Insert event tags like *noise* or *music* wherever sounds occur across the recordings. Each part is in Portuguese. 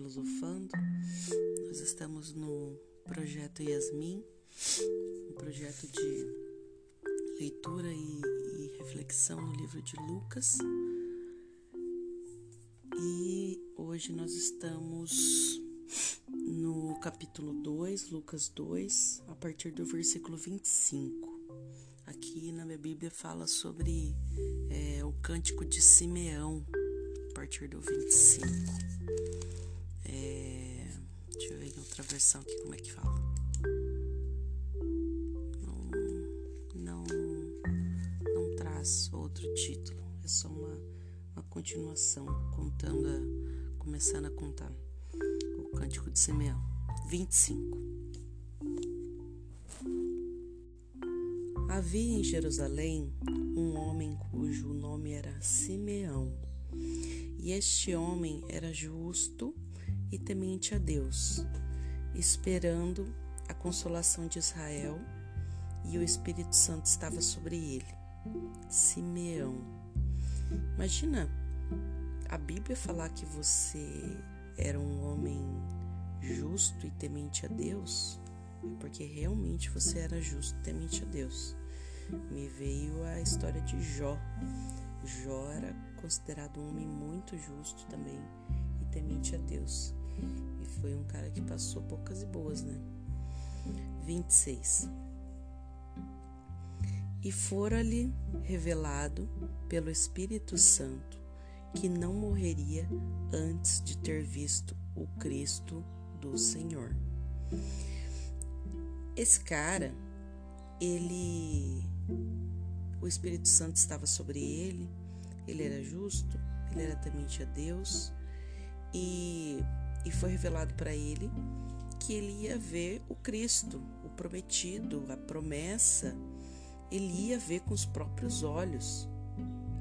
Filosofando. Nós estamos no projeto Yasmin, um projeto de leitura e, e reflexão no livro de Lucas. E hoje nós estamos no capítulo 2, Lucas 2, a partir do versículo 25. Aqui na minha Bíblia fala sobre é, o cântico de Simeão, a partir do 25. É, deixa eu ver em outra versão aqui como é que fala. Não, não, não traz outro título, é só uma, uma continuação, contando, a, começando a contar o cântico de Simeão. 25. Havia em Jerusalém um homem cujo nome era Simeão. E este homem era justo e temente a Deus, esperando a consolação de Israel, e o Espírito Santo estava sobre ele. Simeão. Imagina a Bíblia falar que você era um homem justo e temente a Deus, porque realmente você era justo e temente a Deus. Me veio a história de Jó. Jó era considerado um homem muito justo também e temente a Deus. E foi um cara que passou poucas e boas, né? 26. E fora-lhe revelado pelo Espírito Santo que não morreria antes de ter visto o Cristo do Senhor. Esse cara, ele o Espírito Santo estava sobre ele, ele era justo, ele era temente a Deus e, e foi revelado para ele que ele ia ver o Cristo, o prometido, a promessa, ele ia ver com os próprios olhos.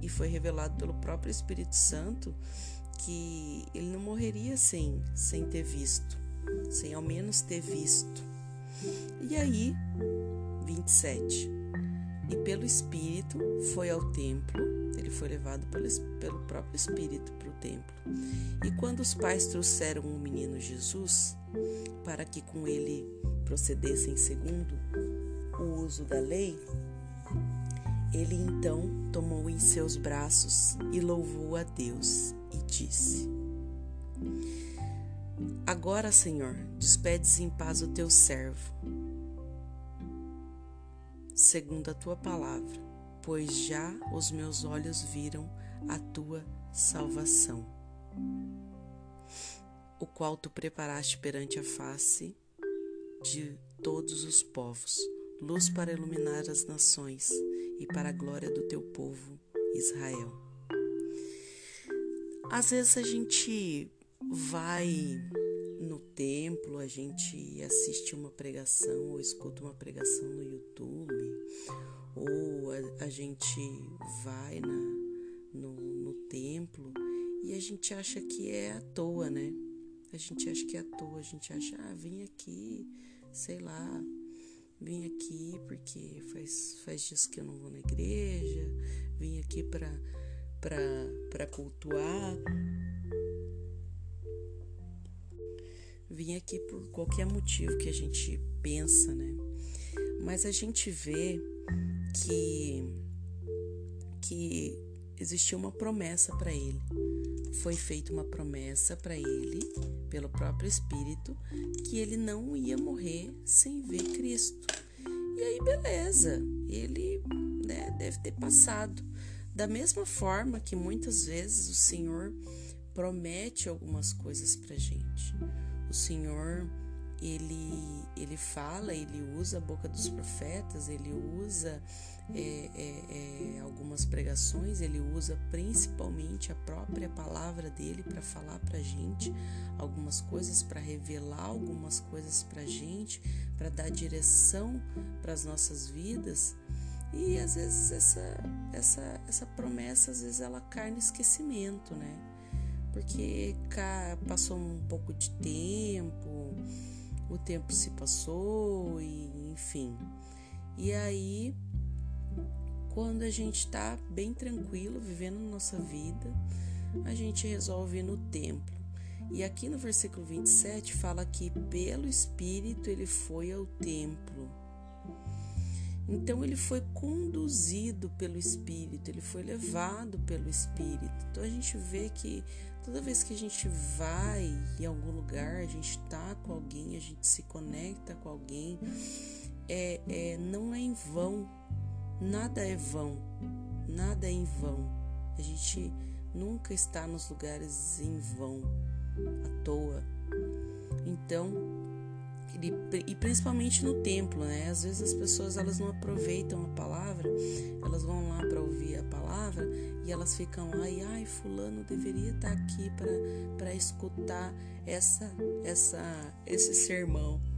E foi revelado pelo próprio Espírito Santo que ele não morreria sem, sem ter visto, sem ao menos ter visto. E aí, 27 e pelo Espírito foi ao templo, ele foi levado pelo, pelo próprio Espírito para o templo. E quando os pais trouxeram o menino Jesus, para que com ele procedessem segundo o uso da lei, ele então tomou em seus braços e louvou a Deus e disse: Agora, Senhor, despedes em paz o teu servo segundo a tua palavra, pois já os meus olhos viram a tua salvação, o qual tu preparaste perante a face de todos os povos, luz para iluminar as nações e para a glória do teu povo Israel. Às vezes a gente vai no templo, a gente assiste uma pregação ou escuta uma pregação no YouTube, ou a, a gente vai na, no, no templo e a gente acha que é à toa, né? A gente acha que é à toa, a gente acha, ah, vim aqui, sei lá, vim aqui porque faz, faz dias que eu não vou na igreja, vim aqui para cultuar, vim aqui por qualquer motivo que a gente pensa, né? Mas a gente vê que que existia uma promessa para ele. Foi feita uma promessa para ele pelo próprio Espírito que ele não ia morrer sem ver Cristo. E aí beleza, ele né, deve ter passado. Da mesma forma que muitas vezes o Senhor promete algumas coisas para gente. O Senhor, ele, ele fala, ele usa a boca dos profetas, ele usa é, é, é, algumas pregações, ele usa principalmente a própria palavra dele para falar para gente algumas coisas, para revelar algumas coisas para gente, para dar direção para as nossas vidas. E às vezes essa, essa, essa promessa, às vezes ela cai no esquecimento, né? Porque passou um pouco de tempo, o tempo se passou e enfim. E aí, quando a gente está bem tranquilo, vivendo nossa vida, a gente resolve ir no templo. E aqui no versículo 27 fala que pelo Espírito ele foi ao templo. Então ele foi conduzido pelo Espírito, ele foi levado pelo Espírito. Então a gente vê que toda vez que a gente vai em algum lugar, a gente está com alguém, a gente se conecta com alguém, é, é, não é em vão, nada é vão, nada é em vão. A gente nunca está nos lugares em vão, à toa. Então, e principalmente no templo, né? Às vezes as pessoas elas não aproveitam a palavra, elas vão lá para ouvir a palavra e elas ficam lá e ai fulano deveria estar tá aqui para escutar essa essa esse sermão.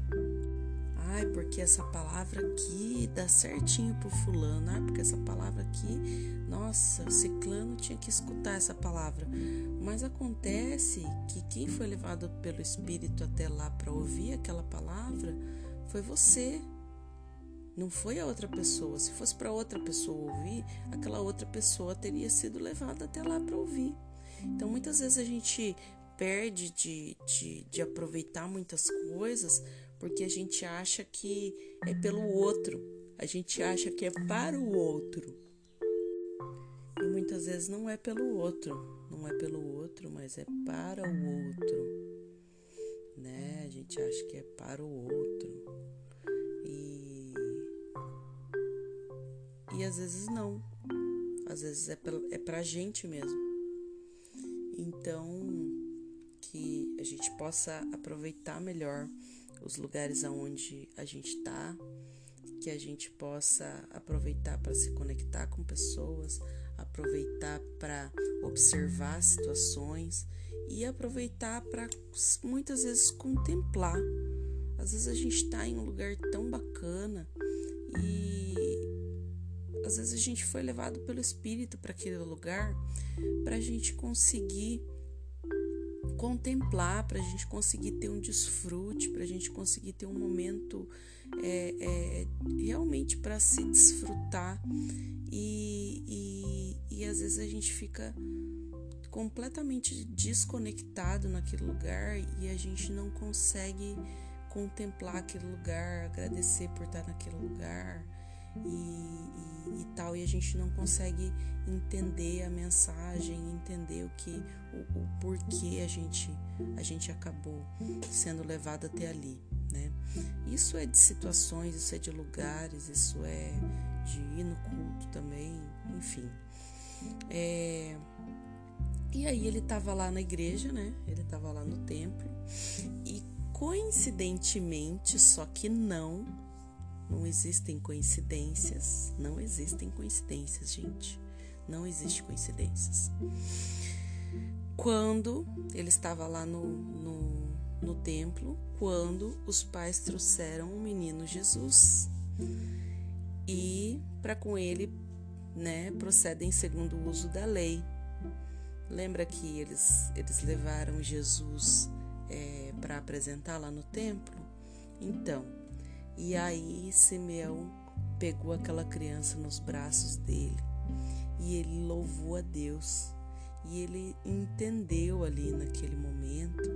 Ai, porque essa palavra aqui dá certinho pro fulano. Ai, porque essa palavra aqui, nossa, o ciclano tinha que escutar essa palavra. Mas acontece que quem foi levado pelo Espírito até lá para ouvir aquela palavra foi você. Não foi a outra pessoa. Se fosse para outra pessoa ouvir, aquela outra pessoa teria sido levada até lá para ouvir. Então, muitas vezes a gente perde de, de, de aproveitar muitas coisas porque a gente acha que é pelo outro, a gente acha que é para o outro. E muitas vezes não é pelo outro, não é pelo outro, mas é para o outro. Né? A gente acha que é para o outro. E e às vezes não. Às vezes é pra, é pra gente mesmo. Então, que a gente possa aproveitar melhor os lugares aonde a gente está, que a gente possa aproveitar para se conectar com pessoas, aproveitar para observar situações e aproveitar para muitas vezes contemplar. Às vezes a gente está em um lugar tão bacana e às vezes a gente foi levado pelo Espírito para aquele lugar para a gente conseguir contemplar, para a gente conseguir ter um desfrute, para a gente conseguir ter um momento é, é, realmente para se desfrutar. E, e, e às vezes a gente fica completamente desconectado naquele lugar e a gente não consegue contemplar aquele lugar, agradecer por estar naquele lugar e, e, e, tal, e a gente não consegue entender a mensagem, entender o que, o, o porquê a gente, a gente acabou sendo levado até ali, né? Isso é de situações, isso é de lugares, isso é de ir no culto também, enfim. É, e aí ele estava lá na igreja, né? Ele estava lá no templo e coincidentemente, só que não, não existem coincidências. Não existem coincidências, gente. Não existe coincidências. Quando ele estava lá no, no, no templo, quando os pais trouxeram o menino Jesus e para com ele, né, procedem segundo o uso da lei. Lembra que eles, eles levaram Jesus é, para apresentar lá no templo? Então, e aí Simeão pegou aquela criança nos braços dele e ele louvou a Deus. E ele entendeu ali naquele momento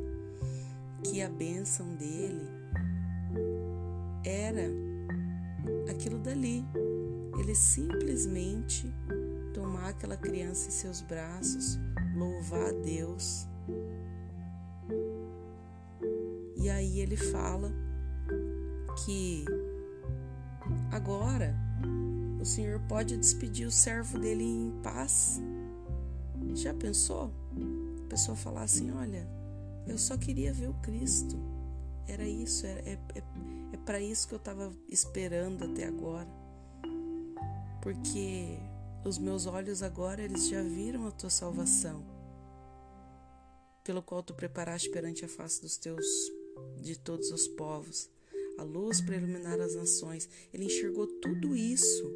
que a bênção dele era aquilo dali. Ele simplesmente tomar aquela criança em seus braços, louvar a Deus. E aí ele fala que agora o Senhor pode despedir o servo dele em paz. Já pensou? A pessoa falar assim: Olha, eu só queria ver o Cristo. Era isso, é, é, é, é para isso que eu estava esperando até agora. Porque os meus olhos agora eles já viram a tua salvação, pelo qual tu preparaste perante a face dos teus de todos os povos a luz para iluminar as nações. Ele enxergou tudo isso.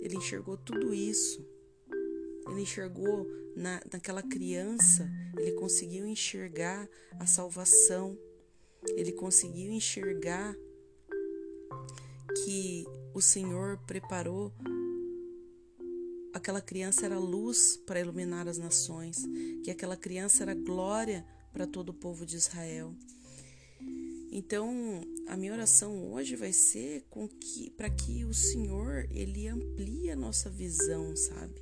Ele enxergou tudo isso. Ele enxergou na, naquela criança, ele conseguiu enxergar a salvação. Ele conseguiu enxergar que o Senhor preparou aquela criança era luz para iluminar as nações, que aquela criança era glória para todo o povo de Israel. Então, a minha oração hoje vai ser com que para que o Senhor ele amplie a nossa visão, sabe?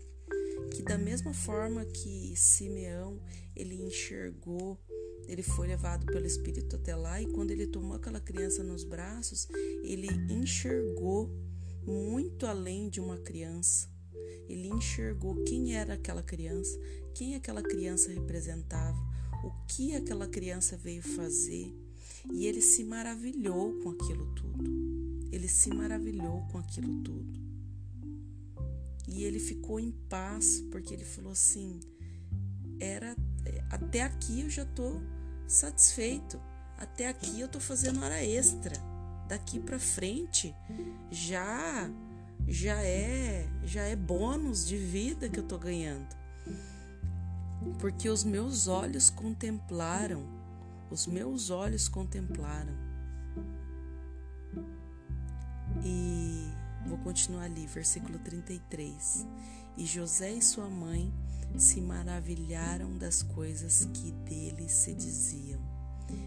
Que da mesma forma que Simeão ele enxergou, ele foi levado pelo Espírito até lá e quando ele tomou aquela criança nos braços, ele enxergou muito além de uma criança. Ele enxergou quem era aquela criança, quem aquela criança representava, o que aquela criança veio fazer e ele se maravilhou com aquilo tudo. Ele se maravilhou com aquilo tudo. E ele ficou em paz, porque ele falou assim: era até aqui eu já estou satisfeito. Até aqui eu estou fazendo hora extra. Daqui para frente já já é já é bônus de vida que eu estou ganhando. Porque os meus olhos contemplaram os meus olhos contemplaram. E vou continuar ali, versículo 33. E José e sua mãe se maravilharam das coisas que dele se diziam.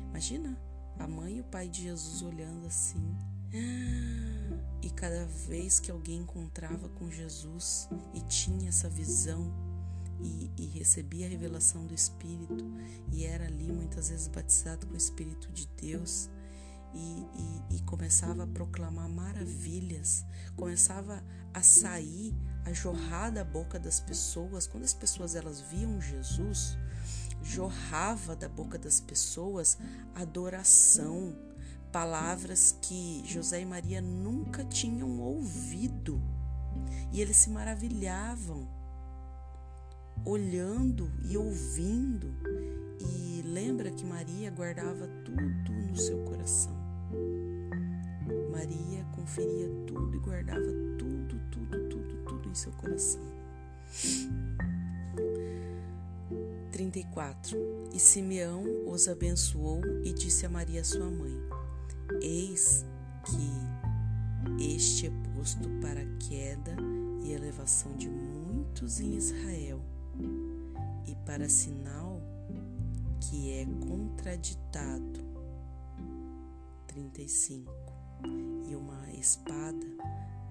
Imagina a mãe e o pai de Jesus olhando assim. *gasps* E cada vez que alguém encontrava com Jesus e tinha essa visão e, e recebia a revelação do Espírito e era ali muitas vezes batizado com o Espírito de Deus e, e, e começava a proclamar maravilhas, começava a sair, a jorrar da boca das pessoas. Quando as pessoas elas viam Jesus, jorrava da boca das pessoas adoração, palavras que José e Maria nunca tinham ouvido. E eles se maravilhavam olhando e ouvindo. E lembra que Maria guardava tudo no seu coração. Maria conferia tudo e guardava tudo, tudo, tudo, tudo em seu coração. 34. E Simeão os abençoou e disse a Maria, sua mãe: Eis que este é posto para a queda e elevação de muitos em Israel e para sinal que é contraditado. 35. E uma espada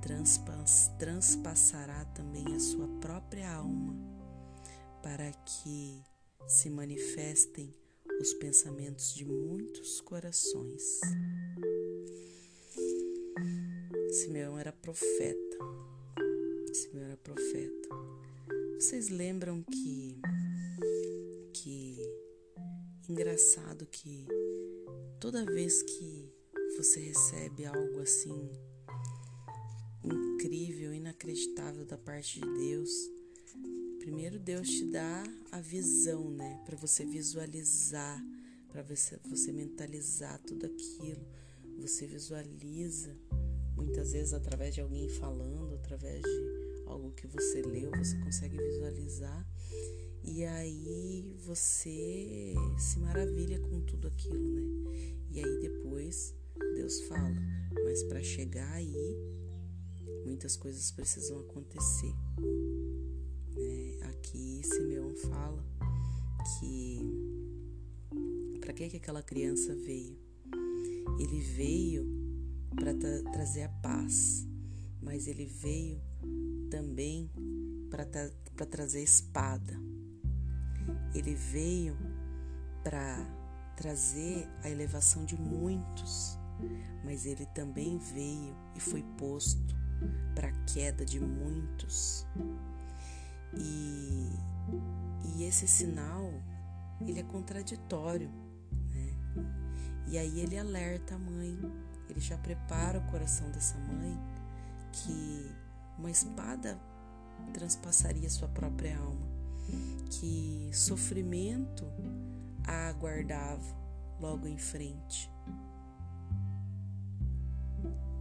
transpas, transpassará também a sua própria alma, para que se manifestem os pensamentos de muitos corações. Simeão era profeta. Simeão era profeta. Vocês lembram que engraçado que toda vez que você recebe algo assim incrível, inacreditável da parte de Deus, primeiro Deus te dá a visão, né, para você visualizar, para você, você mentalizar tudo aquilo. Você visualiza muitas vezes através de alguém falando, através de algo que você leu, você consegue visualizar e aí você se maravilha com tudo aquilo, né? E aí depois Deus fala, mas para chegar aí muitas coisas precisam acontecer. Né? Aqui Simeão fala que para que que aquela criança veio? Ele veio para tra trazer a paz, mas ele veio também para tra trazer espada. Ele veio para trazer a elevação de muitos, mas ele também veio e foi posto para a queda de muitos. E, e esse sinal, ele é contraditório, né? E aí ele alerta a mãe, ele já prepara o coração dessa mãe que uma espada transpassaria sua própria alma, que sofrimento a aguardava logo em frente.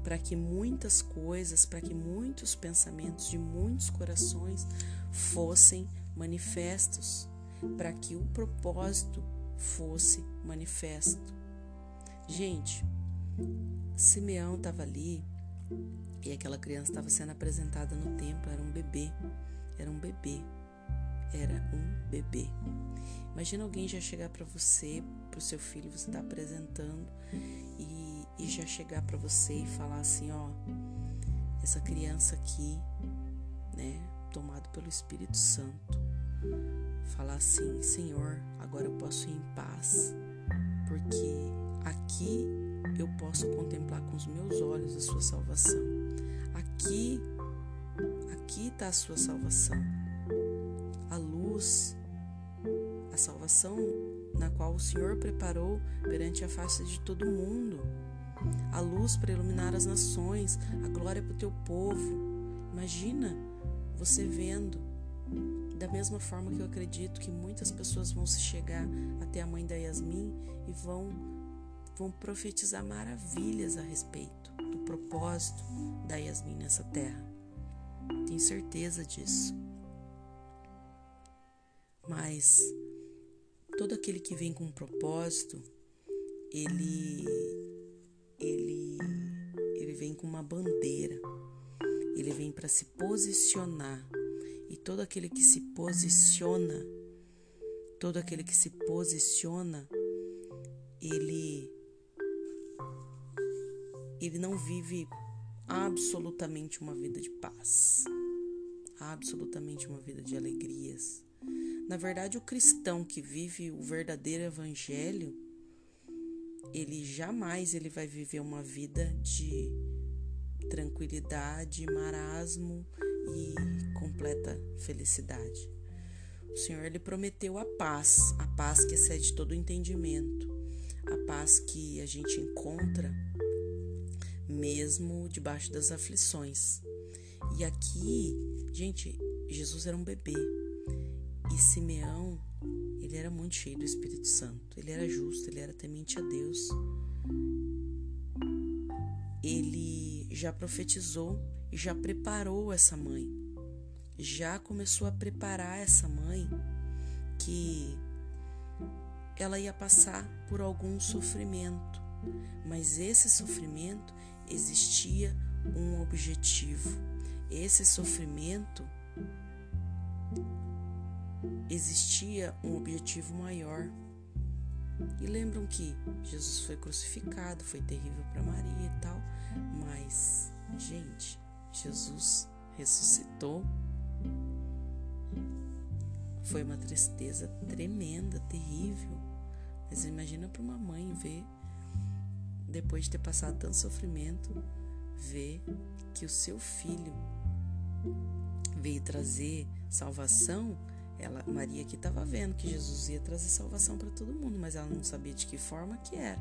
Para que muitas coisas, para que muitos pensamentos de muitos corações fossem manifestos, para que o propósito fosse manifesto. Gente, Simeão estava ali e aquela criança estava sendo apresentada no templo, era um bebê, era um bebê. Era um bebê. Imagina alguém já chegar para você, para o seu filho, você está apresentando e, e já chegar para você e falar assim, ó, essa criança aqui, né, tomado pelo Espírito Santo, falar assim, Senhor, agora eu posso ir em paz, porque aqui eu posso contemplar com os meus olhos a sua salvação. Aqui, aqui está a sua salvação. A luz a salvação na qual o Senhor preparou perante a face de todo mundo, a luz para iluminar as nações, a glória para o teu povo. Imagina você vendo, da mesma forma que eu acredito que muitas pessoas vão se chegar até a mãe da Yasmin e vão, vão profetizar maravilhas a respeito do propósito da Yasmin nessa terra. Tenho certeza disso. Mas todo aquele que vem com um propósito, ele ele ele vem com uma bandeira. Ele vem para se posicionar. E todo aquele que se posiciona, todo aquele que se posiciona, ele ele não vive absolutamente uma vida de paz, absolutamente uma vida de alegrias, na verdade, o cristão que vive o verdadeiro evangelho, ele jamais ele vai viver uma vida de tranquilidade, marasmo e completa felicidade. O Senhor ele prometeu a paz, a paz que excede todo entendimento, a paz que a gente encontra mesmo debaixo das aflições. E aqui, gente, Jesus era um bebê. E Simeão, ele era muito cheio do Espírito Santo. Ele era justo, ele era temente a Deus. Ele já profetizou e já preparou essa mãe. Já começou a preparar essa mãe que ela ia passar por algum sofrimento, mas esse sofrimento existia um objetivo. Esse sofrimento existia um objetivo maior. E lembram que Jesus foi crucificado, foi terrível para Maria e tal, mas, gente, Jesus ressuscitou. Foi uma tristeza tremenda, terrível. Mas imagina para uma mãe ver, depois de ter passado tanto sofrimento, ver que o seu filho veio trazer salvação ela, Maria aqui estava vendo que Jesus ia trazer salvação para todo mundo, mas ela não sabia de que forma que era.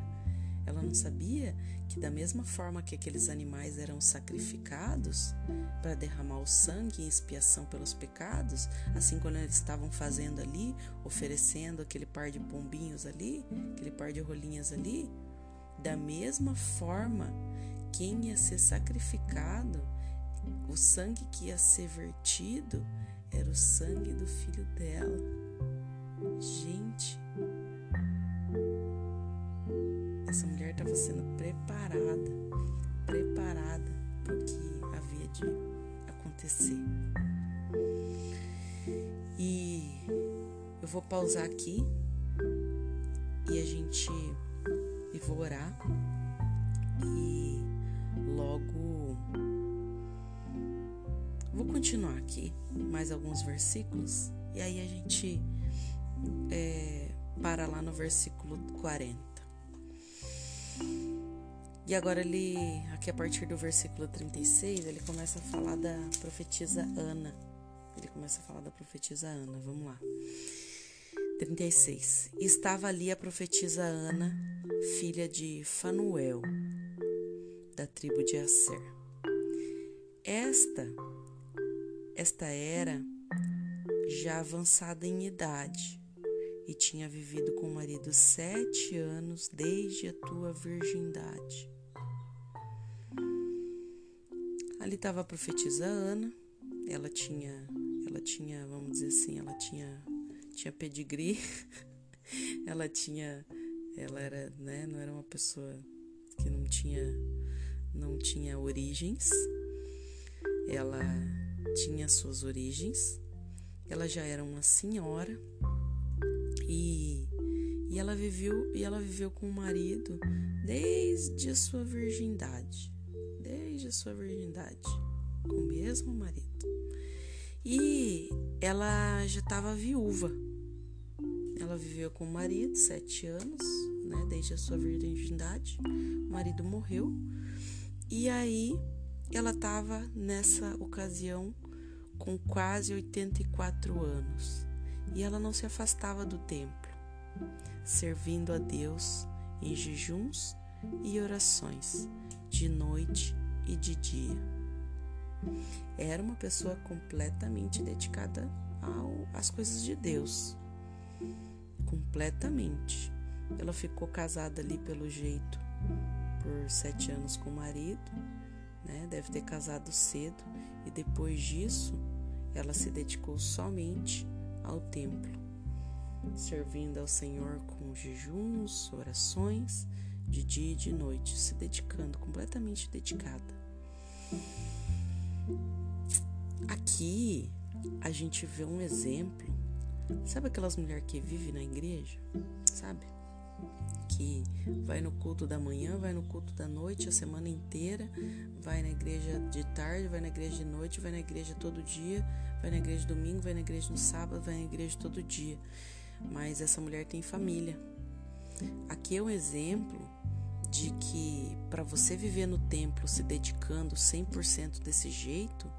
Ela não sabia que da mesma forma que aqueles animais eram sacrificados para derramar o sangue em expiação pelos pecados, assim quando eles estavam fazendo ali, oferecendo aquele par de pombinhos ali, aquele par de rolinhas ali, da mesma forma, quem ia ser sacrificado, o sangue que ia ser vertido, era o sangue do filho dela. Gente, essa mulher estava sendo preparada, preparada para o que havia de acontecer. E eu vou pausar aqui e a gente e vou orar e logo Vou continuar aqui mais alguns versículos e aí a gente é, para lá no versículo 40. E agora ele, aqui a partir do versículo 36, ele começa a falar da profetisa Ana. Ele começa a falar da profetisa Ana. Vamos lá. 36. Estava ali a profetisa Ana, filha de Fanuel, da tribo de Asser. Esta esta era já avançada em idade e tinha vivido com o marido sete anos desde a tua virgindade. Ali estava a profetisa Ana, ela tinha, ela tinha, vamos dizer assim, ela tinha, tinha pedigree, *laughs* ela tinha, ela era, né, não era uma pessoa que não tinha, não tinha origens, ela tinha suas origens, ela já era uma senhora e, e ela viveu e ela viveu com o marido desde a sua virgindade, desde a sua virgindade, com o mesmo marido. E ela já estava viúva. Ela viveu com o marido sete anos, né, desde a sua virgindade. O marido morreu e aí ela estava nessa ocasião com quase 84 anos e ela não se afastava do templo, servindo a Deus em jejuns e orações, de noite e de dia. Era uma pessoa completamente dedicada ao, às coisas de Deus. Completamente. Ela ficou casada ali pelo jeito por sete anos com o marido, né? Deve ter casado cedo e depois disso ela se dedicou somente ao templo, servindo ao Senhor com jejuns, orações, de dia e de noite, se dedicando, completamente dedicada. Aqui a gente vê um exemplo. Sabe aquelas mulheres que vivem na igreja? Sabe? Que vai no culto da manhã, vai no culto da noite a semana inteira, vai na igreja de tarde, vai na igreja de noite, vai na igreja todo dia, vai na igreja domingo, vai na igreja no sábado, vai na igreja todo dia. Mas essa mulher tem família. Aqui é um exemplo de que para você viver no templo se dedicando 100% desse jeito,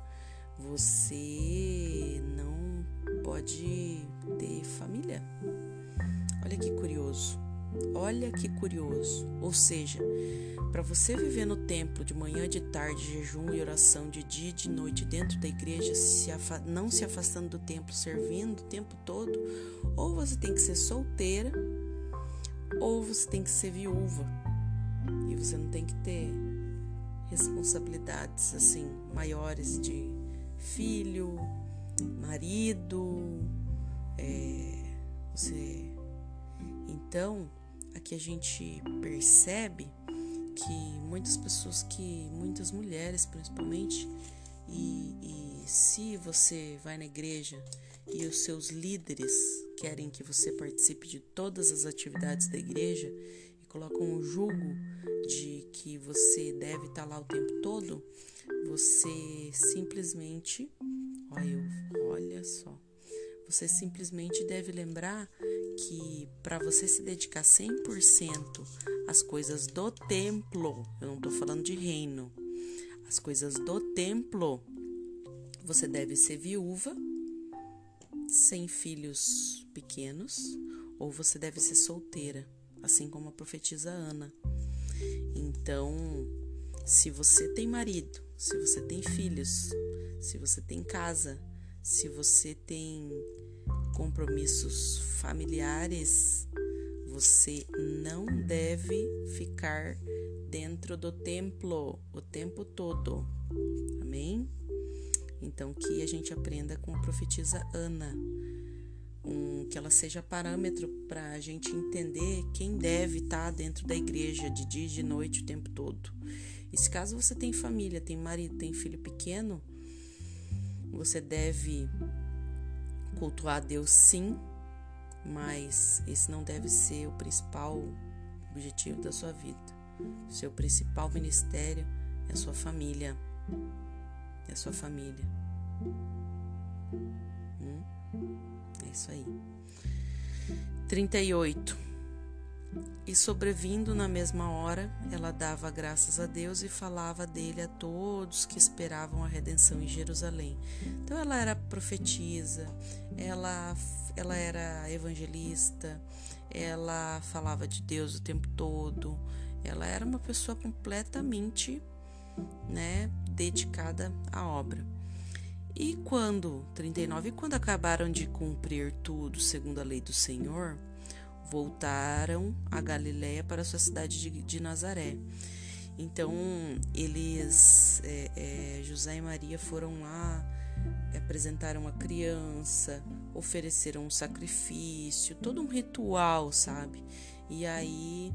você não pode ter família. Olha que curioso. Olha que curioso. Ou seja, para você viver no templo de manhã, de tarde, jejum e oração, de dia e de noite, dentro da igreja, se não se afastando do templo, servindo o tempo todo, ou você tem que ser solteira, ou você tem que ser viúva. E você não tem que ter responsabilidades assim maiores de filho, marido, é, você. Então, aqui a gente percebe que muitas pessoas que, muitas mulheres principalmente, e, e se você vai na igreja e os seus líderes querem que você participe de todas as atividades da igreja e colocam um julgo de que você deve estar lá o tempo todo, você simplesmente, olha, olha só, você simplesmente deve lembrar que para você se dedicar 100% às coisas do templo, eu não estou falando de reino, as coisas do templo, você deve ser viúva, sem filhos pequenos, ou você deve ser solteira, assim como a profetisa Ana. Então, se você tem marido, se você tem filhos, se você tem casa, se você tem compromissos familiares, você não deve ficar dentro do templo o tempo todo. Amém? Então, que a gente aprenda com a profetisa Ana um, que ela seja parâmetro para a gente entender quem deve estar tá dentro da igreja de dia e de noite o tempo todo. E se caso você tem família, tem marido, tem filho pequeno, você deve cultuar a Deus sim, mas esse não deve ser o principal objetivo da sua vida. Seu principal ministério é a sua família. É a sua família. Hum? É isso aí. 38. E sobrevindo na mesma hora, ela dava graças a Deus e falava dele a todos que esperavam a redenção em Jerusalém. Então ela era profetisa, ela, ela era evangelista, ela falava de Deus o tempo todo, ela era uma pessoa completamente né, dedicada à obra. E quando, 39, quando acabaram de cumprir tudo segundo a lei do Senhor, voltaram a Galiléia para a sua cidade de, de Nazaré. Então, eles, é, é, José e Maria foram lá, apresentaram a criança, ofereceram um sacrifício, todo um ritual, sabe? E aí,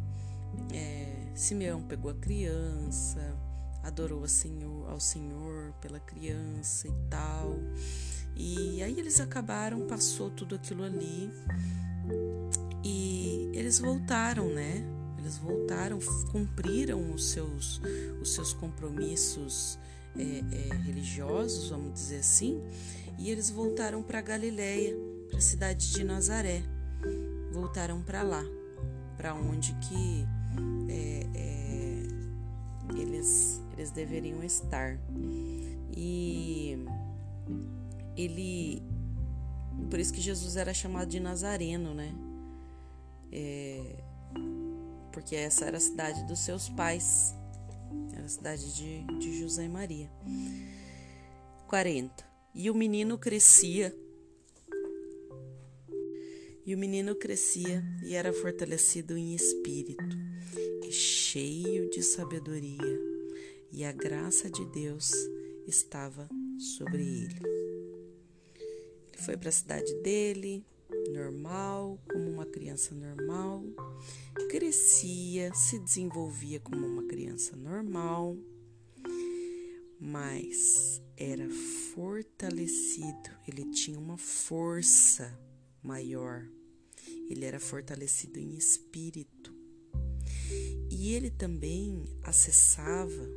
é, Simeão pegou a criança, adorou Senhor, ao Senhor pela criança e tal. E aí eles acabaram, passou tudo aquilo ali e eles voltaram, né? Eles voltaram, cumpriram os seus, os seus compromissos é, é, religiosos, vamos dizer assim, e eles voltaram para Galiléia, para a cidade de Nazaré. Voltaram para lá, para onde que é, é, eles, eles deveriam estar. E ele. Por isso que Jesus era chamado de Nazareno, né? É, porque essa era a cidade dos seus pais. Era a cidade de, de José e Maria. 40. E o menino crescia. E o menino crescia e era fortalecido em espírito, e cheio de sabedoria, e a graça de Deus estava sobre ele. Ele foi para a cidade dele, normal, como uma criança normal, crescia, se desenvolvia como uma criança normal, mas era fortalecido, ele tinha uma força maior, ele era fortalecido em espírito. E ele também acessava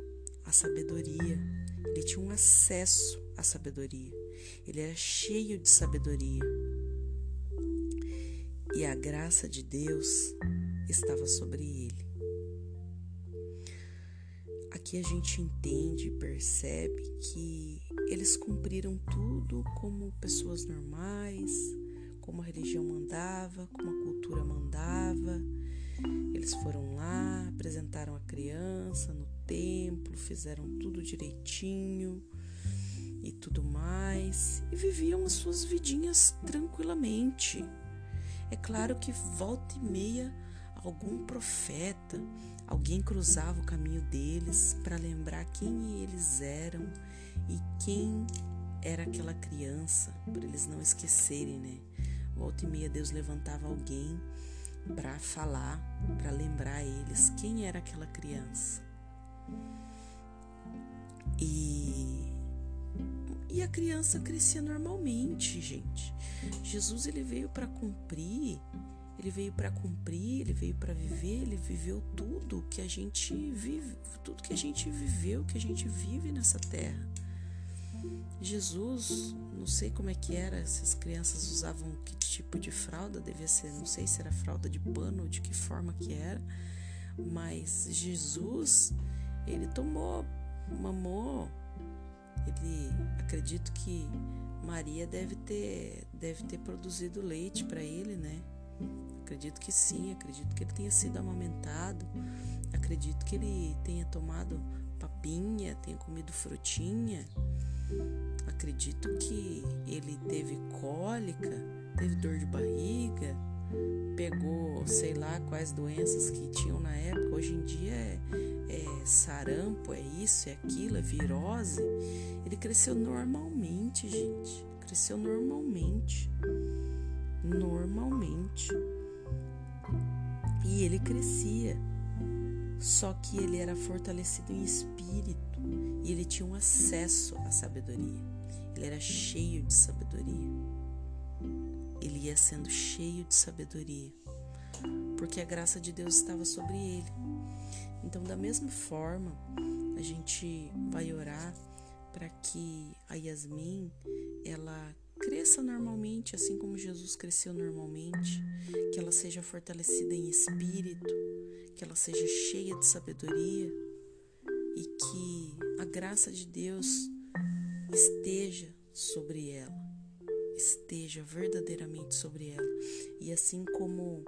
a sabedoria, ele tinha um acesso à sabedoria. Ele era cheio de sabedoria. E a graça de Deus estava sobre ele. Aqui a gente entende e percebe que eles cumpriram tudo como pessoas normais, como a religião mandava, como a cultura mandava. Eles foram lá, apresentaram a criança no templo, fizeram tudo direitinho e tudo mais, e viviam as suas vidinhas tranquilamente. É claro que volta e meia algum profeta, alguém cruzava o caminho deles para lembrar quem eles eram e quem era aquela criança, para eles não esquecerem, né? Volta e meia Deus levantava alguém para falar, para lembrar eles quem era aquela criança. E e a criança crescia normalmente, gente. Jesus ele veio para cumprir, ele veio para cumprir, ele veio para viver, ele viveu tudo que a gente vive, tudo que a gente viveu, que a gente vive nessa terra. Jesus, não sei como é que era, se as crianças usavam que tipo de fralda, devia ser, não sei se era fralda de pano ou de que forma que era, mas Jesus, ele tomou, mamou acredito que Maria deve ter deve ter produzido leite para ele, né? Acredito que sim, acredito que ele tenha sido amamentado, acredito que ele tenha tomado papinha, tenha comido frutinha. Acredito que ele teve cólica, teve dor de barriga, pegou sei lá quais doenças que tinham na época. Hoje em dia é, é sarampo, é isso, é aquilo, é virose. Ele cresceu normalmente, gente. Cresceu normalmente. Normalmente. E ele crescia. Só que ele era fortalecido em espírito e ele tinha um acesso à sabedoria. Ele era cheio de sabedoria. Ele ia sendo cheio de sabedoria, porque a graça de Deus estava sobre ele. Então, da mesma forma, a gente vai orar para que a Yasmin ela cresça normalmente, assim como Jesus cresceu normalmente, que ela seja fortalecida em espírito, que ela seja cheia de sabedoria e que a graça de Deus esteja sobre ela, esteja verdadeiramente sobre ela. E assim como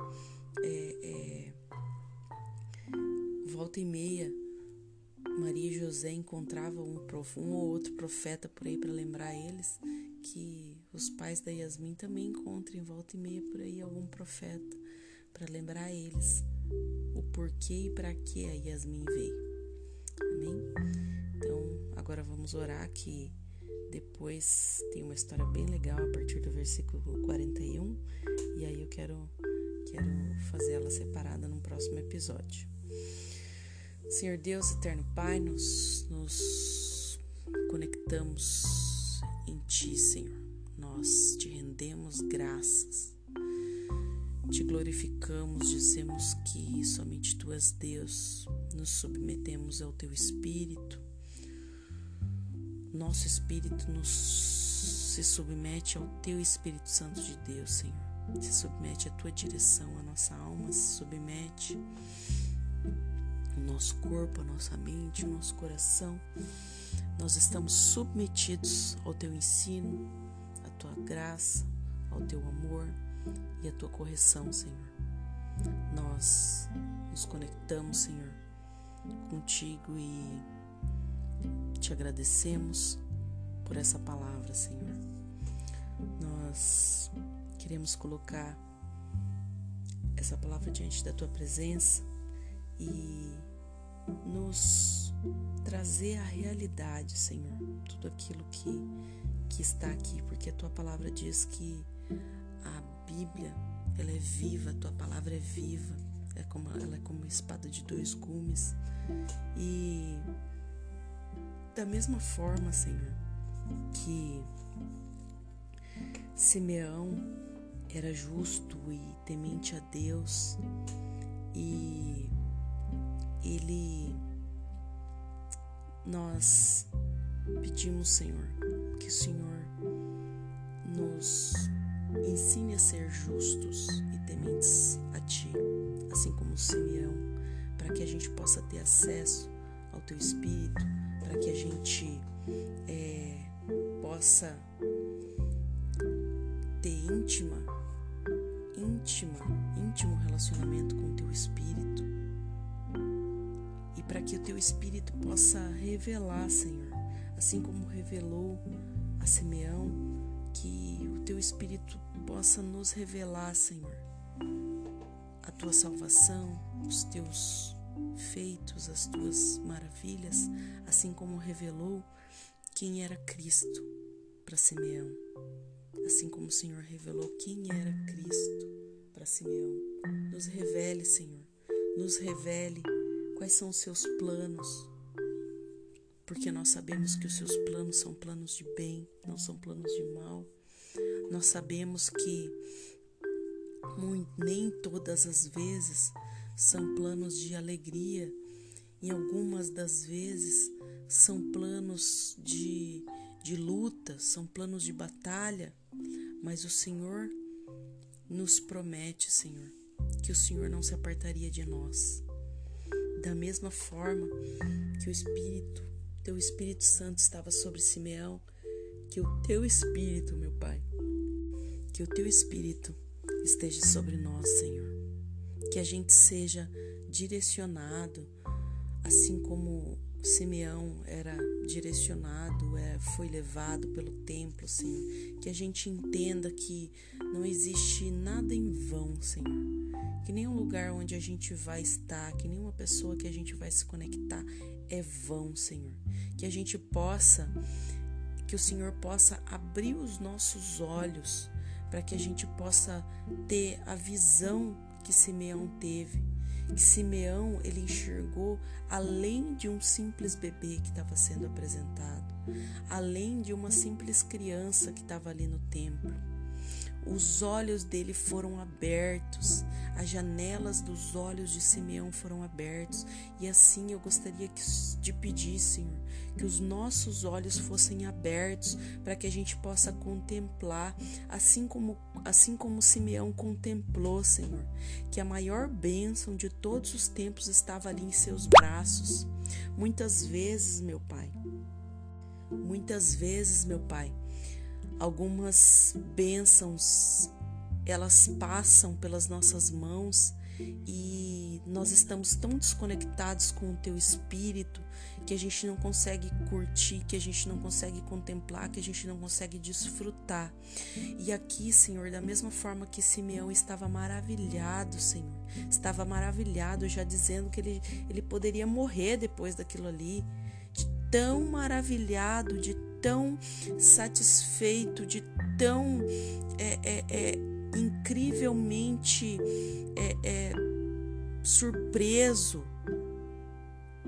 é, é, volta e meia Maria e José encontravam um, um ou outro profeta por aí para lembrar eles que os pais da Yasmin também encontrem volta e meia por aí algum profeta para lembrar eles o porquê e para que a Yasmin veio. Amém? Então, agora vamos orar que depois tem uma história bem legal a partir do versículo 41 e aí eu quero quero fazer ela separada num próximo episódio. Senhor Deus, eterno Pai, nos, nos conectamos em Ti, Senhor. Nós te rendemos graças, te glorificamos, dizemos que somente Tu és Deus, nos submetemos ao Teu Espírito. Nosso Espírito nos se submete ao Teu Espírito Santo de Deus, Senhor. Se submete à Tua direção, a nossa alma se submete o nosso corpo, a nossa mente, o nosso coração. Nós estamos submetidos ao teu ensino, à tua graça, ao teu amor e à tua correção, Senhor. Nós nos conectamos, Senhor, contigo e te agradecemos por essa palavra, Senhor. Nós queremos colocar essa palavra diante da tua presença e nos trazer a realidade, Senhor, tudo aquilo que, que está aqui, porque a tua palavra diz que a Bíblia ela é viva, a tua palavra é viva, é como, ela é como uma espada de dois gumes. E da mesma forma, Senhor, que Simeão era justo e temente a Deus e ele nós pedimos, Senhor, que o Senhor nos ensine a ser justos e tementes a Ti, assim como Simeão, para que a gente possa ter acesso ao Teu Espírito, para que a gente é, possa ter íntima, íntima, íntimo relacionamento com o Teu Espírito. Para que o teu espírito possa revelar, Senhor, assim como revelou a Simeão, que o teu espírito possa nos revelar, Senhor, a tua salvação, os teus feitos, as tuas maravilhas, assim como revelou quem era Cristo para Simeão, assim como o Senhor revelou quem era Cristo para Simeão. Nos revele, Senhor, nos revele Quais são os seus planos? Porque nós sabemos que os seus planos são planos de bem, não são planos de mal. Nós sabemos que nem todas as vezes são planos de alegria, em algumas das vezes são planos de, de luta, são planos de batalha, mas o Senhor nos promete, Senhor, que o Senhor não se apartaria de nós. Da mesma forma que o Espírito, teu Espírito Santo estava sobre Simeão, que o teu Espírito, meu Pai, que o teu Espírito esteja sobre nós, Senhor. Que a gente seja direcionado, assim como Simeão era direcionado, é, foi levado pelo templo, Senhor. Que a gente entenda que não existe nada em vão, Senhor que nenhum lugar onde a gente vai estar, que nenhuma pessoa que a gente vai se conectar é vão, Senhor. Que a gente possa, que o Senhor possa abrir os nossos olhos para que a gente possa ter a visão que Simeão teve. Que Simeão ele enxergou além de um simples bebê que estava sendo apresentado, além de uma simples criança que estava ali no templo os olhos dele foram abertos, as janelas dos olhos de Simeão foram abertos, e assim eu gostaria de pedir, Senhor, que os nossos olhos fossem abertos para que a gente possa contemplar, assim como assim como Simeão contemplou, Senhor, que a maior bênção de todos os tempos estava ali em seus braços. Muitas vezes, meu Pai, muitas vezes, meu Pai, Algumas bênçãos elas passam pelas nossas mãos e nós estamos tão desconectados com o teu espírito que a gente não consegue curtir, que a gente não consegue contemplar, que a gente não consegue desfrutar. E aqui, Senhor, da mesma forma que Simeão estava maravilhado, Senhor, estava maravilhado, já dizendo que ele, ele poderia morrer depois daquilo ali, de tão maravilhado, de tão satisfeito, de tão é, é, é, incrivelmente é, é, surpreso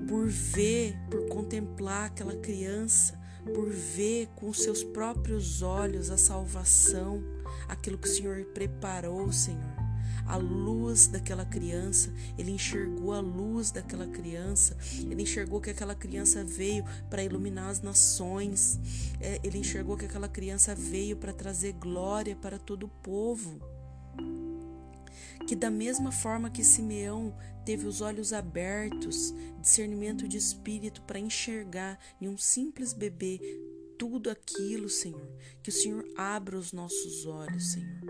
por ver, por contemplar aquela criança, por ver com seus próprios olhos a salvação, aquilo que o Senhor preparou, Senhor a luz daquela criança, ele enxergou a luz daquela criança, ele enxergou que aquela criança veio para iluminar as nações, é, ele enxergou que aquela criança veio para trazer glória para todo o povo. Que da mesma forma que Simeão teve os olhos abertos, discernimento de espírito para enxergar em um simples bebê tudo aquilo, Senhor. Que o Senhor abra os nossos olhos, Senhor.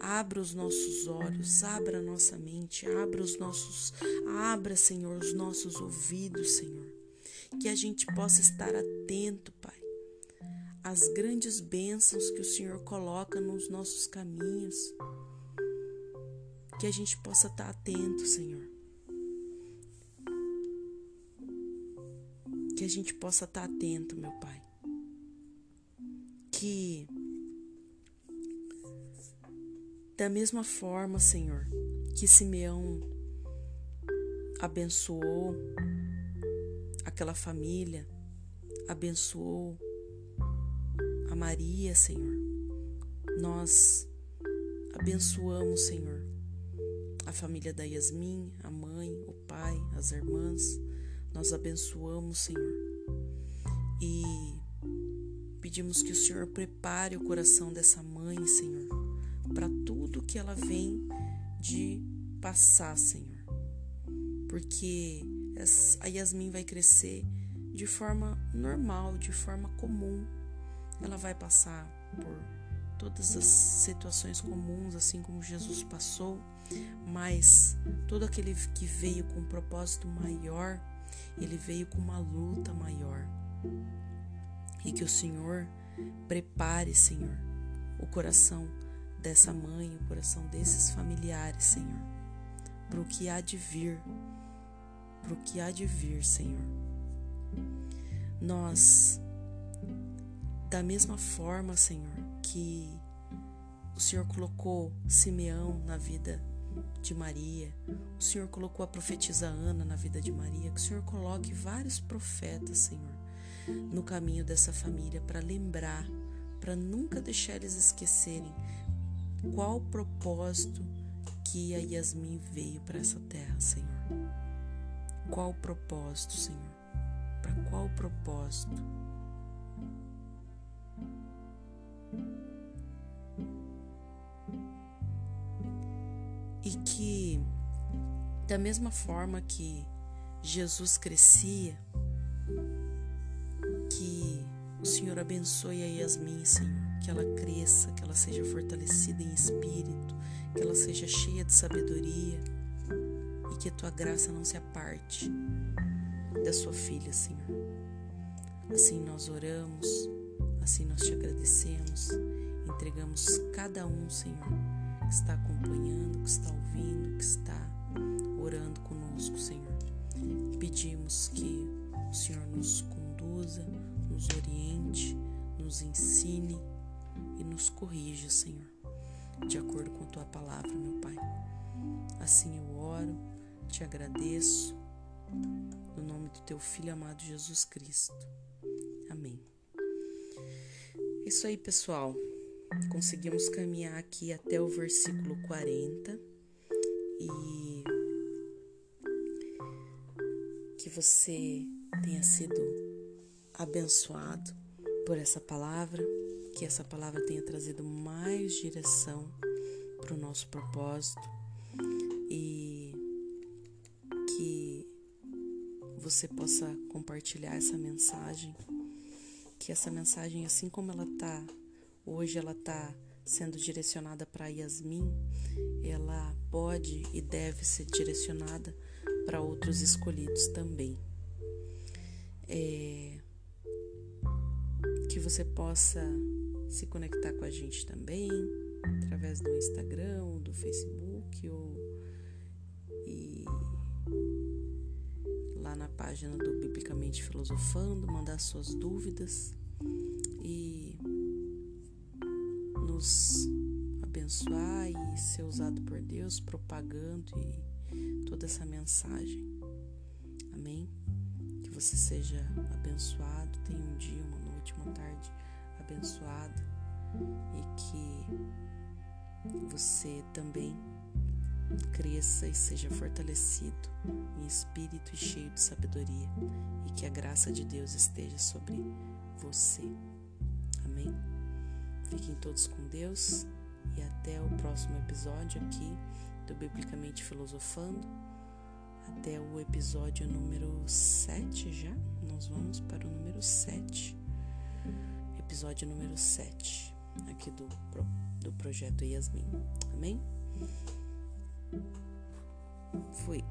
Abra os nossos olhos, abra a nossa mente, abra os nossos, abra, Senhor, os nossos ouvidos, Senhor. Que a gente possa estar atento, Pai, às grandes bênçãos que o Senhor coloca nos nossos caminhos. Que a gente possa estar atento, Senhor. Que a gente possa estar atento, meu Pai que da mesma forma, Senhor, que Simeão abençoou aquela família, abençoou a Maria, Senhor. Nós abençoamos, Senhor, a família da Yasmin, a mãe, o pai, as irmãs. Nós abençoamos, Senhor. E Pedimos que o Senhor prepare o coração dessa mãe, Senhor, para tudo que ela vem de passar, Senhor. Porque a Yasmin vai crescer de forma normal, de forma comum. Ela vai passar por todas as situações comuns, assim como Jesus passou, mas todo aquele que veio com um propósito maior, ele veio com uma luta maior e que o Senhor prepare, Senhor, o coração dessa mãe, o coração desses familiares, Senhor, para o que há de vir, para o que há de vir, Senhor. Nós, da mesma forma, Senhor, que o Senhor colocou Simeão na vida de Maria, o Senhor colocou a profetisa Ana na vida de Maria, que o Senhor coloque vários profetas, Senhor, no caminho dessa família para lembrar, para nunca deixar eles esquecerem qual propósito que a Yasmin veio para essa terra, Senhor. Qual propósito, Senhor? Para qual propósito? E que, da mesma forma que Jesus crescia, o Senhor abençoe a Yasmin, Senhor, que ela cresça, que ela seja fortalecida em espírito, que ela seja cheia de sabedoria e que a tua graça não se aparte da sua filha, Senhor. Assim nós oramos, assim nós te agradecemos, entregamos cada um, Senhor, que está acompanhando, que está ouvindo, que está orando conosco, Senhor. Pedimos que o Senhor nos conduza, nos oriente, nos ensine e nos corrija, Senhor, de acordo com tua palavra, meu Pai. Assim eu oro, te agradeço, no nome do teu Filho amado Jesus Cristo. Amém. Isso aí, pessoal. Conseguimos caminhar aqui até o versículo 40 e que você tenha sido abençoado por essa palavra, que essa palavra tenha trazido mais direção para o nosso propósito e que você possa compartilhar essa mensagem, que essa mensagem, assim como ela está hoje, ela está sendo direcionada para Yasmin, ela pode e deve ser direcionada para outros escolhidos também. É, você possa se conectar com a gente também através do Instagram, do Facebook ou e lá na página do Biblicamente Filosofando, mandar suas dúvidas e nos abençoar e ser usado por Deus propagando e toda essa mensagem. Amém? você seja abençoado, tenha um dia, uma noite, uma tarde abençoada e que você também cresça e seja fortalecido em espírito e cheio de sabedoria e que a graça de Deus esteja sobre você. Amém. Fiquem todos com Deus e até o próximo episódio aqui do Biblicamente Filosofando. Até o episódio número 7 já. Nós vamos para o número 7. Episódio número 7 aqui do, do projeto Yasmin. Amém? Fui.